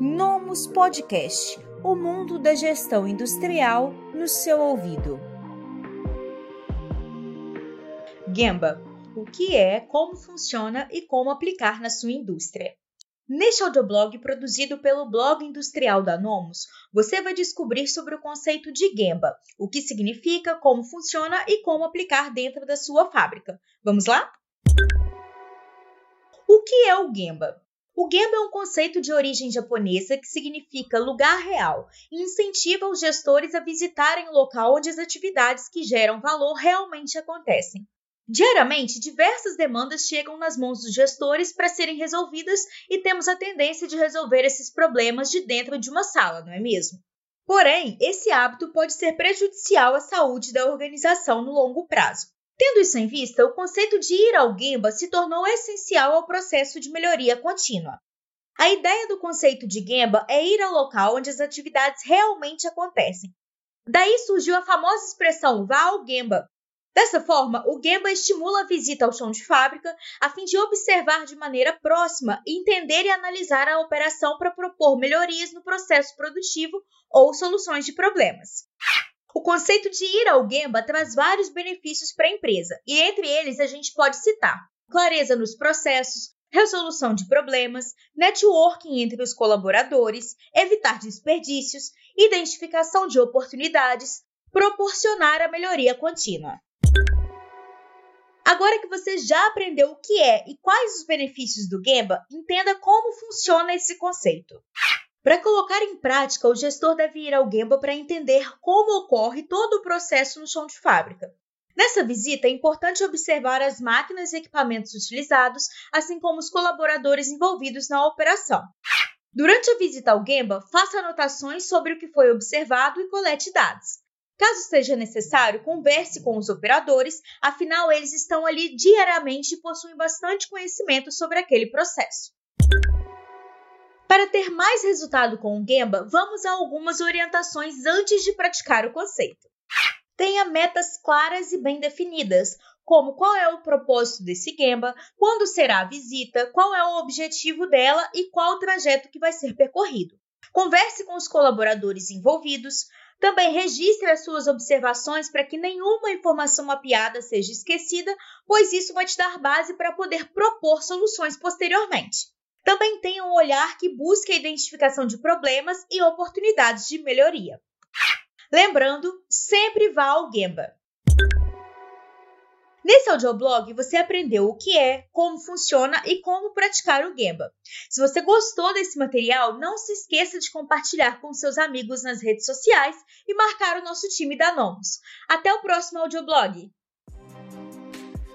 Nomus Podcast o mundo da gestão industrial no seu ouvido. Gemba o que é, como funciona e como aplicar na sua indústria. Neste audioblog produzido pelo blog industrial da Nomus, você vai descobrir sobre o conceito de Gemba, o que significa, como funciona e como aplicar dentro da sua fábrica. Vamos lá? O que é o Gemba? O Gemba é um conceito de origem japonesa que significa lugar real e incentiva os gestores a visitarem o local onde as atividades que geram valor realmente acontecem. Diariamente, diversas demandas chegam nas mãos dos gestores para serem resolvidas e temos a tendência de resolver esses problemas de dentro de uma sala, não é mesmo? Porém, esse hábito pode ser prejudicial à saúde da organização no longo prazo. Tendo isso em vista, o conceito de ir ao Gemba se tornou essencial ao processo de melhoria contínua. A ideia do conceito de Gemba é ir ao local onde as atividades realmente acontecem. Daí surgiu a famosa expressão vá ao Gemba, Dessa forma, o Gemba estimula a visita ao chão de fábrica a fim de observar de maneira próxima, entender e analisar a operação para propor melhorias no processo produtivo ou soluções de problemas. O conceito de ir ao Gemba traz vários benefícios para a empresa, e entre eles a gente pode citar clareza nos processos, resolução de problemas, networking entre os colaboradores, evitar desperdícios, identificação de oportunidades, proporcionar a melhoria contínua. Agora que você já aprendeu o que é e quais os benefícios do Gemba, entenda como funciona esse conceito. Para colocar em prática, o gestor deve ir ao Gemba para entender como ocorre todo o processo no chão de fábrica. Nessa visita, é importante observar as máquinas e equipamentos utilizados, assim como os colaboradores envolvidos na operação. Durante a visita ao Gemba, faça anotações sobre o que foi observado e colete dados. Caso seja necessário, converse com os operadores, afinal, eles estão ali diariamente e possuem bastante conhecimento sobre aquele processo. Para ter mais resultado com o Gemba, vamos a algumas orientações antes de praticar o conceito. Tenha metas claras e bem definidas, como qual é o propósito desse Gemba, quando será a visita, qual é o objetivo dela e qual o trajeto que vai ser percorrido. Converse com os colaboradores envolvidos, também registre as suas observações para que nenhuma informação mapeada seja esquecida, pois isso vai te dar base para poder propor soluções posteriormente. Também tenha um olhar que busque a identificação de problemas e oportunidades de melhoria. Lembrando, sempre vá ao Gemba. Nesse audioblog você aprendeu o que é, como funciona e como praticar o Gemba. Se você gostou desse material, não se esqueça de compartilhar com seus amigos nas redes sociais e marcar o nosso time da Nomus. Até o próximo audioblog!